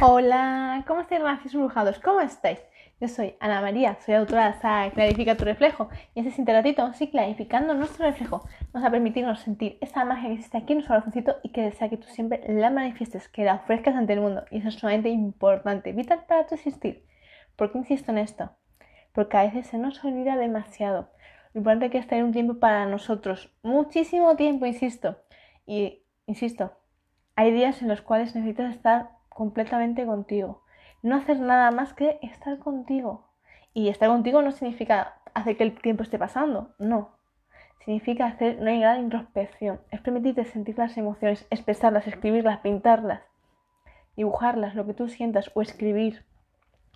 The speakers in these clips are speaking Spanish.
Hola, ¿cómo estáis, racis brujados? ¿Cómo estáis? Yo soy Ana María, soy autora de la Clarifica tu reflejo y este siguiente ratito, sí, clarificando nuestro reflejo, vamos a permitirnos sentir esa magia que existe aquí en nuestro corazoncito y que desea que tú siempre la manifiestes, que la ofrezcas ante el mundo y eso es sumamente importante, vital para tu existir. ¿Por qué insisto en esto? Porque a veces se nos olvida demasiado. Lo importante que es tener un tiempo para nosotros, muchísimo tiempo, insisto. Y, insisto, hay días en los cuales necesitas estar completamente contigo. No hacer nada más que estar contigo. Y estar contigo no significa hacer que el tiempo esté pasando, no. Significa hacer una gran introspección. Es permitirte sentir las emociones, expresarlas, escribirlas, pintarlas, dibujarlas, lo que tú sientas, o escribir,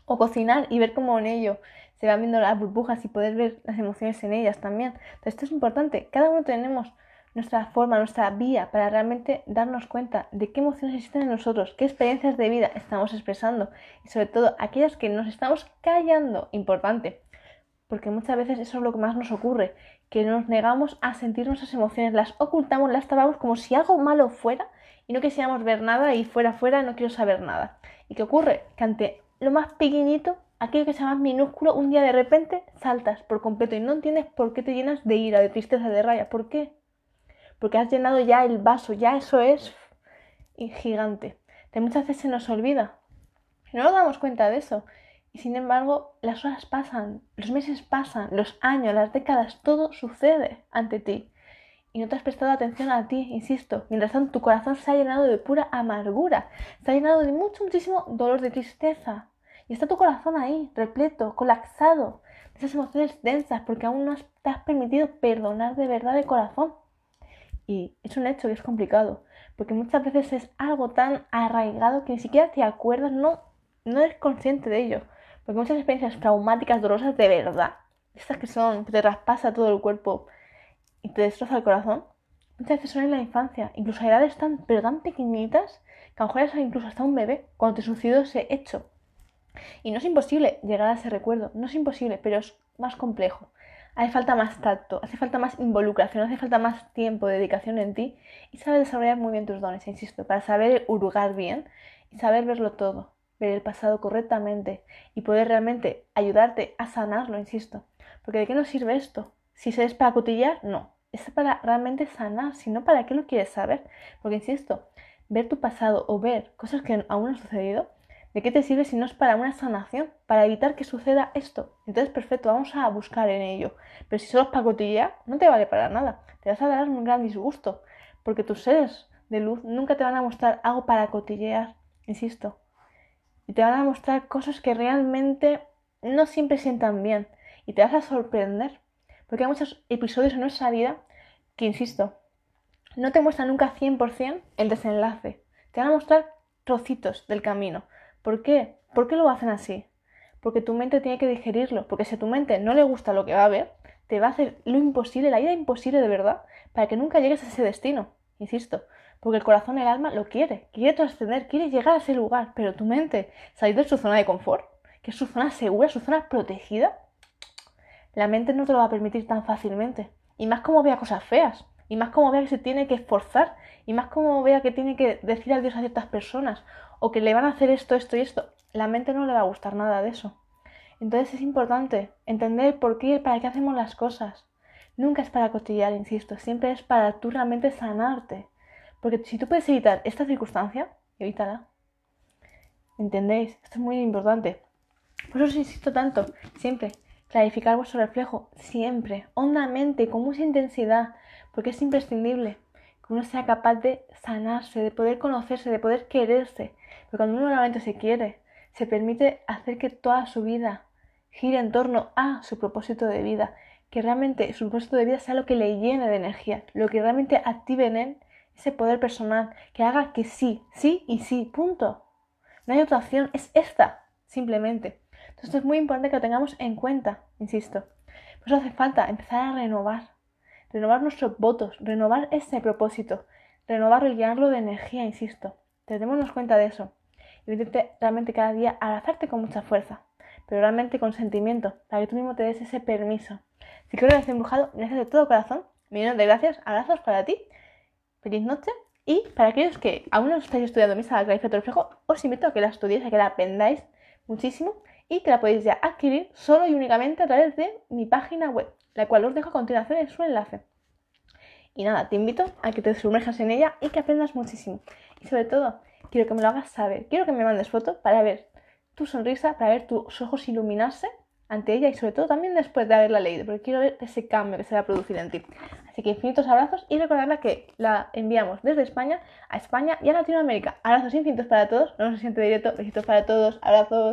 o cocinar y ver cómo en ello se van viendo las burbujas y poder ver las emociones en ellas también. Entonces, esto es importante. Cada uno tenemos nuestra forma, nuestra vía para realmente darnos cuenta de qué emociones existen en nosotros, qué experiencias de vida estamos expresando y sobre todo aquellas que nos estamos callando. Importante, porque muchas veces eso es lo que más nos ocurre, que nos negamos a sentir nuestras emociones, las ocultamos, las tapamos como si algo malo fuera y no quisiéramos ver nada y fuera, fuera, no quiero saber nada. ¿Y qué ocurre? Que ante lo más pequeñito, aquello que sea más minúsculo, un día de repente saltas por completo y no entiendes por qué te llenas de ira, de tristeza, de raya. ¿Por qué? Porque has llenado ya el vaso, ya eso es gigante. De muchas veces se nos olvida. No nos damos cuenta de eso. Y sin embargo, las horas pasan, los meses pasan, los años, las décadas, todo sucede ante ti. Y no te has prestado atención a ti, insisto. Mientras tanto, tu corazón se ha llenado de pura amargura, se ha llenado de mucho, muchísimo dolor, de tristeza. Y está tu corazón ahí, repleto, colapsado, de esas emociones densas, porque aún no te has permitido perdonar de verdad de corazón. Y es un hecho que es complicado, porque muchas veces es algo tan arraigado que ni siquiera te acuerdas, no, no eres consciente de ello. Porque muchas experiencias traumáticas, dolorosas de verdad, estas que son, que te raspasa todo el cuerpo y te destroza el corazón, muchas veces son en la infancia, incluso a edades tan, pero tan pequeñitas, que a lo mejor incluso hasta un bebé, cuando te sucedió ese hecho. Y no es imposible llegar a ese recuerdo, no es imposible, pero es más complejo hace falta más tacto, hace falta más involucración, hace falta más tiempo, dedicación en ti y saber desarrollar muy bien tus dones, insisto, para saber hurgar bien y saber verlo todo, ver el pasado correctamente y poder realmente ayudarte a sanarlo, insisto. Porque ¿de qué nos sirve esto? Si se es para cotillar, no. Es para realmente sanar, si no, ¿para qué lo quieres saber? Porque, insisto, ver tu pasado o ver cosas que aún no han sucedido ¿De qué te sirve si no es para una sanación? Para evitar que suceda esto. Entonces, perfecto, vamos a buscar en ello. Pero si solo es para cotillear, no te vale para nada. Te vas a dar un gran disgusto. Porque tus seres de luz nunca te van a mostrar algo para cotillear, insisto. Y te van a mostrar cosas que realmente no siempre sientan bien. Y te vas a sorprender. Porque hay muchos episodios en nuestra vida que, insisto, no te muestran nunca 100% el desenlace. Te van a mostrar trocitos del camino. ¿Por qué? ¿Por qué lo hacen así? Porque tu mente tiene que digerirlo, porque si a tu mente no le gusta lo que va a ver, te va a hacer lo imposible, la vida imposible de verdad, para que nunca llegues a ese destino, insisto. Porque el corazón, el alma lo quiere, quiere trascender, quiere llegar a ese lugar, pero tu mente, salir de su zona de confort, que es su zona segura, su zona protegida, la mente no te lo va a permitir tan fácilmente. Y más como vea cosas feas, y más como vea que se tiene que esforzar, y más como vea que tiene que decir adiós a ciertas personas, o que le van a hacer esto, esto y esto, la mente no le va a gustar nada de eso. Entonces es importante entender por qué y para qué hacemos las cosas. Nunca es para costillar, insisto, siempre es para tú realmente sanarte. Porque si tú puedes evitar esta circunstancia, evítala. ¿Entendéis? Esto es muy importante. Por eso os insisto tanto, siempre, clarificar vuestro reflejo, siempre, hondamente, con mucha intensidad, porque es imprescindible que uno sea capaz de sanarse, de poder conocerse, de poder quererse. Pero cuando uno realmente se quiere, se permite hacer que toda su vida gire en torno a su propósito de vida, que realmente su propósito de vida sea lo que le llene de energía, lo que realmente active en él ese poder personal, que haga que sí, sí y sí, punto. No hay otra opción, es esta, simplemente. Entonces es muy importante que lo tengamos en cuenta, insisto. Por eso hace falta empezar a renovar, renovar nuestros votos, renovar ese propósito, renovarlo y llenarlo de energía, insisto. Tenemos cuenta de eso. Y realmente cada día abrazarte con mucha fuerza, pero realmente con sentimiento, para que tú mismo te des ese permiso. Si quieres embrujado, gracias de todo corazón. Millones de gracias, abrazos para ti. Feliz noche Y para aquellos que aún no estáis estudiando mi saga Clarifica tu reflejo, os invito a que la estudiéis, a que la aprendáis muchísimo y que la podéis ya adquirir solo y únicamente a través de mi página web, la cual os dejo a continuación en su enlace. Y nada, te invito a que te sumerjas en ella y que aprendas muchísimo. Y sobre todo, quiero que me lo hagas saber. Quiero que me mandes fotos para ver tu sonrisa, para ver tus ojos iluminarse ante ella y sobre todo también después de haberla leído, porque quiero ver ese cambio que se va a producir en ti. Así que infinitos abrazos y recordarla que la enviamos desde España a España y a Latinoamérica. Abrazos infinitos para todos, no se siente directo, besitos para todos, abrazos.